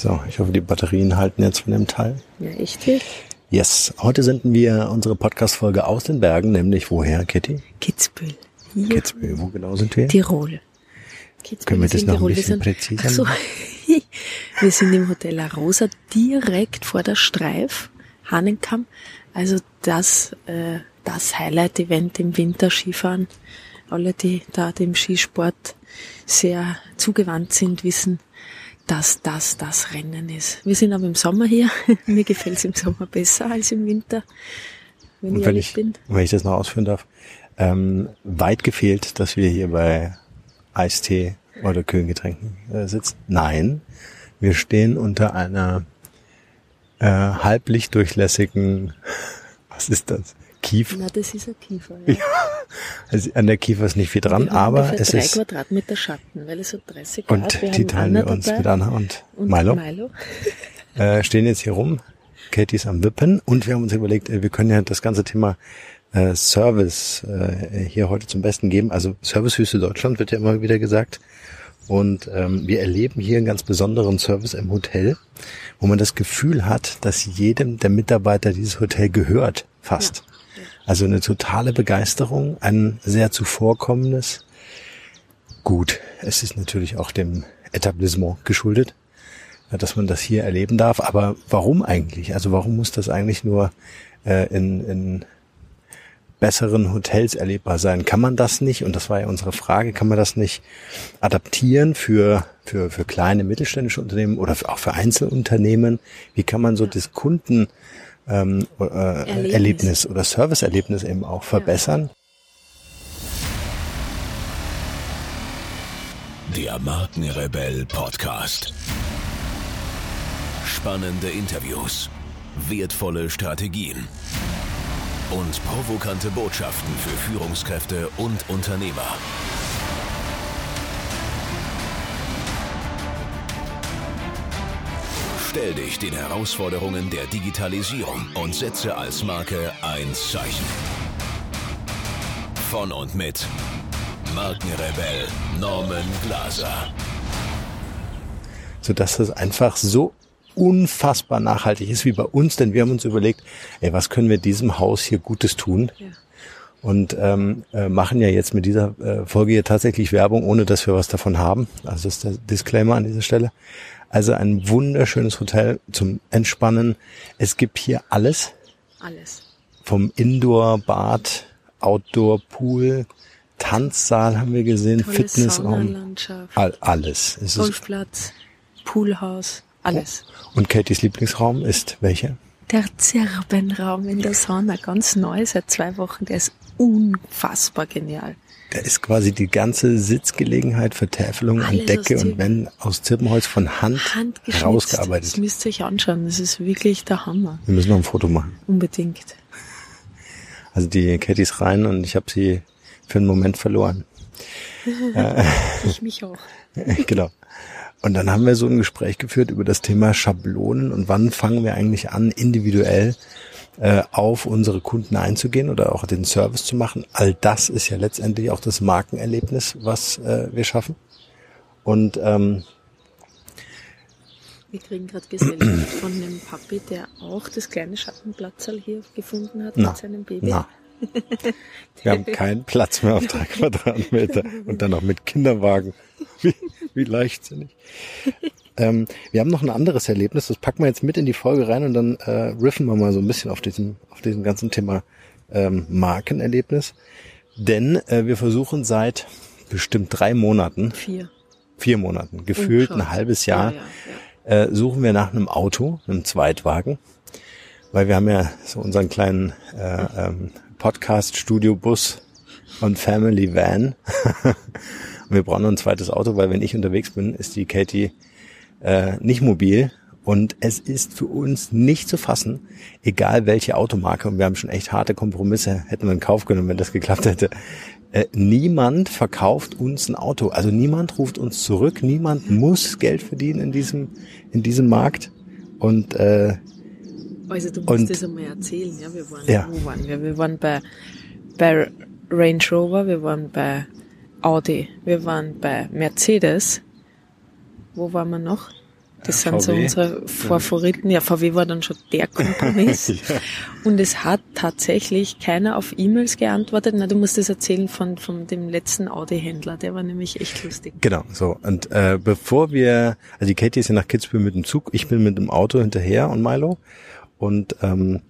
So, ich hoffe, die Batterien halten jetzt von dem Teil. Ja, echt jetzt? Yes, heute senden wir unsere Podcast-Folge aus den Bergen, nämlich woher, Kitty? Kitzbühel. Hier. Kitzbühel, wo genau sind wir? Tirol. Kitzbühel Können wir das noch Tirol. ein bisschen präziser so, Wir sind im Hotel La Rosa direkt vor der Streif, Hahnenkamm. Also das, äh, das Highlight-Event im Winter Skifahren. Alle, die da dem Skisport sehr zugewandt sind, wissen, dass das das Rennen ist. Wir sind aber im Sommer hier. Mir gefällt es im Sommer besser als im Winter, wenn, Und wenn ich, bin. Wenn ich das noch ausführen darf. Ähm, weit gefehlt, dass wir hier bei Eistee oder Kühlgetränken äh, sitzen. Nein, wir stehen unter einer äh, halblichtdurchlässigen, was ist das? Kiefer. Na, das ist ein Kiefer. Ja. Also an der Kiefer ist nicht viel dran, aber es drei ist. drei Quadratmeter Schatten, weil es so 30 Grad. Und wir die teilen wir uns mit Anna und, und Milo. Milo. äh, stehen jetzt hier rum. Katie ist am Wippen und wir haben uns überlegt, äh, wir können ja das ganze Thema äh, Service äh, hier heute zum Besten geben. Also Servicehüste Deutschland wird ja immer wieder gesagt. Und ähm, wir erleben hier einen ganz besonderen Service im Hotel, wo man das Gefühl hat, dass jedem der Mitarbeiter dieses Hotel gehört, fast. Also eine totale Begeisterung, ein sehr zuvorkommendes. Gut, es ist natürlich auch dem Etablissement geschuldet, dass man das hier erleben darf. Aber warum eigentlich? Also warum muss das eigentlich nur äh, in, in besseren Hotels erlebbar sein. Kann man das nicht, und das war ja unsere Frage, kann man das nicht adaptieren für, für, für kleine mittelständische Unternehmen oder auch für Einzelunternehmen? Wie kann man so das Kunden ähm, äh, Erlebnis. Erlebnis oder Serviceerlebnis eben auch verbessern? Der Markenrebell Podcast. Spannende Interviews, wertvolle Strategien und provokante Botschaften für Führungskräfte und Unternehmer. Stell dich den Herausforderungen der Digitalisierung und setze als Marke ein Zeichen. Von und mit Markenrebell Norman Glaser. Sodass es einfach so unfassbar nachhaltig ist wie bei uns, denn wir haben uns überlegt, ey, was können wir diesem Haus hier Gutes tun? Ja. Und ähm, äh, machen ja jetzt mit dieser äh, Folge hier tatsächlich Werbung, ohne dass wir was davon haben. Also das ist der Disclaimer an dieser Stelle. Also ein wunderschönes Hotel zum Entspannen. Es gibt hier alles. Alles. Vom Indoor-Bad, Outdoor-Pool, Tanzsaal haben wir gesehen, Tolle Fitnessraum. All, alles. Golfplatz, Poolhaus. Alles. Und Katys Lieblingsraum ist welcher? Der Zirbenraum in der Sauna, ganz neu, seit zwei Wochen. Der ist unfassbar genial. Da ist quasi die ganze Sitzgelegenheit, Vertäfelung an Decke und Wänden aus Zirbenholz von Hand herausgearbeitet. Das müsst ihr euch anschauen. Das ist wirklich der Hammer. Wir müssen noch ein Foto machen. Unbedingt. Also die Katy ist rein und ich habe sie für einen Moment verloren. ich mich auch. genau. Und dann haben wir so ein Gespräch geführt über das Thema Schablonen und wann fangen wir eigentlich an, individuell äh, auf unsere Kunden einzugehen oder auch den Service zu machen. All das ist ja letztendlich auch das Markenerlebnis, was äh, wir schaffen. Und ähm, wir kriegen gerade Gesellschaft von einem Papi, der auch das kleine Schattenplatzerl hier gefunden hat na, mit seinem Baby. Na. Wir haben keinen Platz mehr auf drei Quadratmeter und dann noch mit Kinderwagen. Wie, wie leichtsinnig. Ähm, wir haben noch ein anderes Erlebnis, das packen wir jetzt mit in die Folge rein und dann äh, riffen wir mal so ein bisschen auf diesem, auf diesem ganzen Thema ähm, Markenerlebnis. Denn äh, wir versuchen seit bestimmt drei Monaten, vier, vier Monaten, gefühlt ein halbes Jahr, ja, ja, ja. Äh, suchen wir nach einem Auto, einem Zweitwagen, weil wir haben ja so unseren kleinen äh, ähm, Podcast-Studio-Bus und Family Van. Und wir brauchen noch ein zweites Auto, weil wenn ich unterwegs bin, ist die Katie äh, nicht mobil. Und es ist für uns nicht zu fassen, egal welche Automarke, und wir haben schon echt harte Kompromisse, hätten wir in Kauf genommen, wenn das geklappt hätte. Äh, niemand verkauft uns ein Auto. Also niemand ruft uns zurück, niemand muss Geld verdienen in diesem, in diesem Markt. Und äh, also du musst und, das einmal erzählen, ja. Wir waren, ja. wo waren wir? Wir waren bei, bei Range Rover, wir waren bei Audi, wir waren bei Mercedes. Wo waren wir noch? Das sind so unsere Favoriten. Ja, VW war dann schon der Kompromiss. ja. Und es hat tatsächlich keiner auf E-Mails geantwortet. Na, du musst es erzählen von, von dem letzten Audi-Händler. Der war nämlich echt lustig. Genau, so. Und äh, bevor wir, also die Katie ist ja nach Kitzbühel mit dem Zug, ich bin mit dem Auto hinterher und Milo. Und ähm,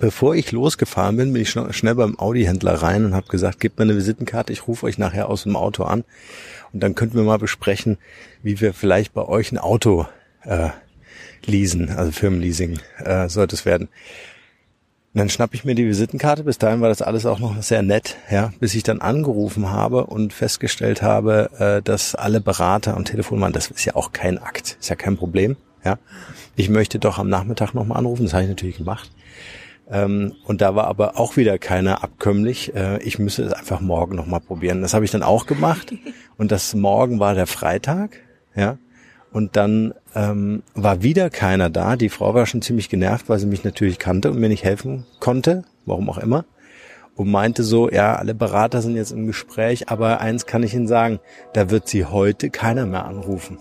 bevor ich losgefahren bin, bin ich schnell beim Audi-Händler rein und habe gesagt, gebt mir eine Visitenkarte, ich rufe euch nachher aus dem Auto an. Und dann könnten wir mal besprechen, wie wir vielleicht bei euch ein Auto äh, leasen, also Firmenleasing äh, sollte es werden. Und dann schnapp ich mir die Visitenkarte. Bis dahin war das alles auch noch sehr nett, ja, bis ich dann angerufen habe und festgestellt habe, äh, dass alle Berater am Telefon waren. Das ist ja auch kein Akt, ist ja kein Problem, ja. Ich möchte doch am Nachmittag nochmal anrufen. Das habe ich natürlich gemacht. Ähm, und da war aber auch wieder keiner abkömmlich. Äh, ich müsse es einfach morgen nochmal probieren. Das habe ich dann auch gemacht. Und das morgen war der Freitag, ja. Und dann ähm, war wieder keiner da. Die Frau war schon ziemlich genervt, weil sie mich natürlich kannte und mir nicht helfen konnte, warum auch immer. Und meinte so, ja, alle Berater sind jetzt im Gespräch, aber eins kann ich Ihnen sagen, da wird sie heute keiner mehr anrufen.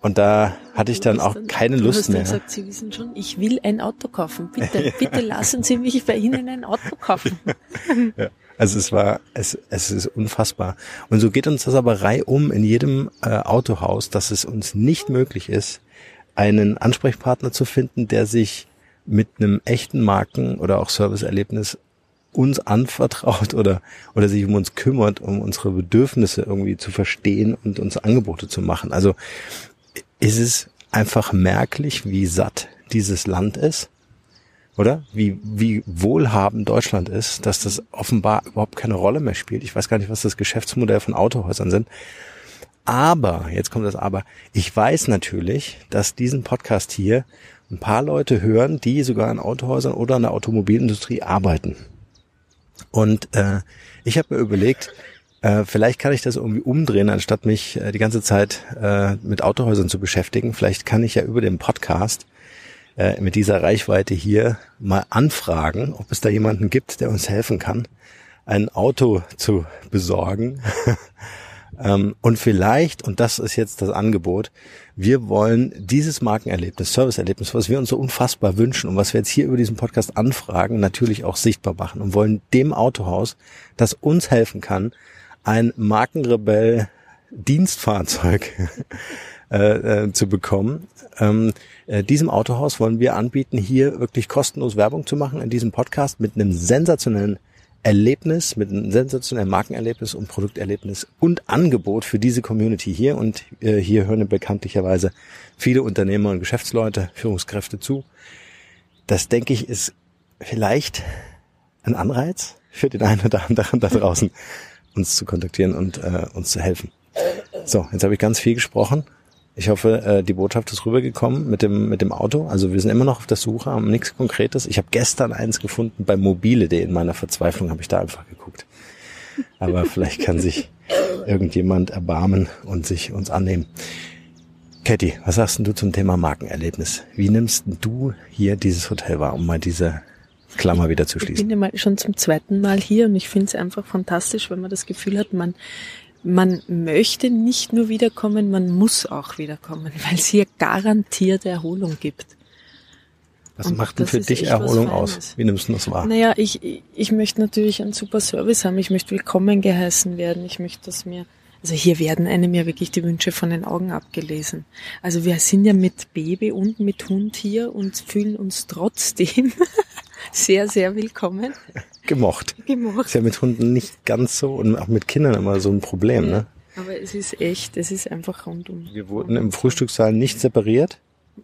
Und da hatte ich dann auch dann, keine Lust mehr. Gesagt, Sie wissen schon, ich will ein Auto kaufen. Bitte, bitte lassen Sie mich bei Ihnen ein Auto kaufen. ja. Also es war, es, es ist unfassbar. Und so geht uns das aber reihum in jedem äh, Autohaus, dass es uns nicht möglich ist, einen Ansprechpartner zu finden, der sich mit einem echten Marken- oder auch Serviceerlebnis uns anvertraut oder, oder sich um uns kümmert, um unsere Bedürfnisse irgendwie zu verstehen und uns Angebote zu machen. Also ist es einfach merklich, wie satt dieses Land ist oder? Wie, wie wohlhabend Deutschland ist, dass das offenbar überhaupt keine Rolle mehr spielt. Ich weiß gar nicht, was das Geschäftsmodell von Autohäusern sind. Aber, jetzt kommt das Aber, ich weiß natürlich, dass diesen Podcast hier ein paar Leute hören, die sogar in Autohäusern oder in der Automobilindustrie arbeiten. Und äh, ich habe mir überlegt, äh, vielleicht kann ich das irgendwie umdrehen, anstatt mich äh, die ganze Zeit äh, mit Autohäusern zu beschäftigen. Vielleicht kann ich ja über den Podcast äh, mit dieser Reichweite hier mal anfragen, ob es da jemanden gibt, der uns helfen kann, ein Auto zu besorgen. ähm, und vielleicht, und das ist jetzt das Angebot, wir wollen dieses Markenerlebnis, Serviceerlebnis, was wir uns so unfassbar wünschen und was wir jetzt hier über diesen Podcast anfragen, natürlich auch sichtbar machen und wollen dem Autohaus, das uns helfen kann, ein Markenrebell Dienstfahrzeug äh, äh, zu bekommen. Ähm, äh, diesem Autohaus wollen wir anbieten, hier wirklich kostenlos Werbung zu machen in diesem Podcast mit einem sensationellen Erlebnis, mit einem sensationellen Markenerlebnis und Produkterlebnis und Angebot für diese Community hier. Und äh, hier hören bekanntlicherweise viele Unternehmer und Geschäftsleute, Führungskräfte zu. Das, denke ich, ist vielleicht ein Anreiz für den einen oder anderen da draußen, uns zu kontaktieren und äh, uns zu helfen. So, jetzt habe ich ganz viel gesprochen. Ich hoffe, äh, die Botschaft ist rübergekommen mit dem, mit dem Auto. Also wir sind immer noch auf der Suche, haben nichts Konkretes. Ich habe gestern eins gefunden bei mobile.de. In meiner Verzweiflung habe ich da einfach geguckt. Aber vielleicht kann sich irgendjemand erbarmen und sich uns annehmen. Katie, was sagst du zum Thema Markenerlebnis? Wie nimmst du hier dieses Hotel wahr, um mal diese Klammer wieder zu schließen? Ich bin ja mal schon zum zweiten Mal hier und ich finde es einfach fantastisch, wenn man das Gefühl hat, man man möchte nicht nur wiederkommen, man muss auch wiederkommen, weil es hier garantierte Erholung gibt. Was und macht denn für dich Erholung aus? Wie nimmst du das wahr? Naja, ich, ich möchte natürlich einen super Service haben. Ich möchte willkommen geheißen werden. Ich möchte, dass mir, also hier werden einem ja wirklich die Wünsche von den Augen abgelesen. Also wir sind ja mit Baby und mit Hund hier und fühlen uns trotzdem sehr, sehr willkommen gemocht. Gemocht. Ist ja mit Hunden nicht ganz so und auch mit Kindern immer so ein Problem, ja, ne? Aber es ist echt, es ist einfach rundum. Wir wurden im Frühstückssaal nicht separiert.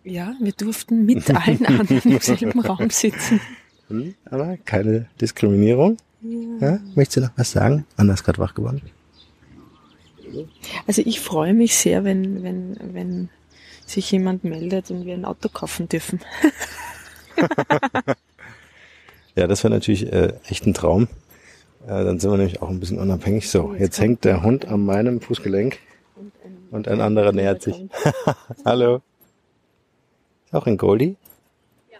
Ja, wir durften mit allen anderen im selben Raum sitzen. Hm, aber keine Diskriminierung. Ja. ja. Möchtest du noch was sagen? Anna ist gerade wach geworden. Also ich freue mich sehr, wenn, wenn, wenn sich jemand meldet und wir ein Auto kaufen dürfen. Ja, das wäre natürlich äh, echt ein Traum. Äh, dann sind wir nämlich auch ein bisschen unabhängig. So, jetzt hängt der Hund an meinem Fußgelenk und ein anderer nähert sich. Hallo. Ist auch ein Goldie? Ja.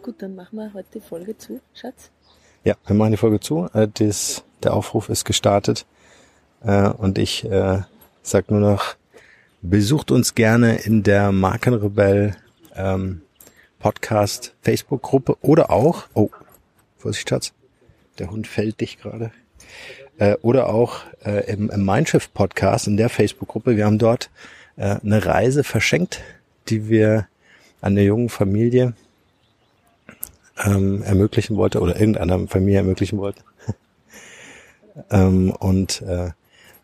Gut, dann machen wir heute die Folge zu, Schatz. Ja, wir machen die Folge zu. Äh, das, der Aufruf ist gestartet. Äh, und ich äh, sag nur noch Besucht uns gerne in der Markenrebell ähm, Podcast Facebook-Gruppe oder auch, oh, Vorsicht, Schatz, der Hund fällt dich gerade. Äh, oder auch äh, im, im Mindshift Podcast in der Facebook-Gruppe. Wir haben dort äh, eine Reise verschenkt, die wir an der jungen Familie ähm, ermöglichen wollte oder irgendeiner Familie ermöglichen wollte. ähm, und äh,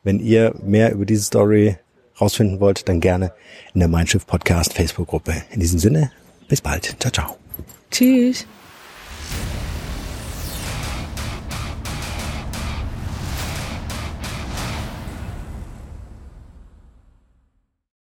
wenn ihr mehr über diese Story rausfinden wollt, dann gerne in der Mindshift Podcast Facebook Gruppe. In diesem Sinne, bis bald. Ciao, ciao. Tschüss.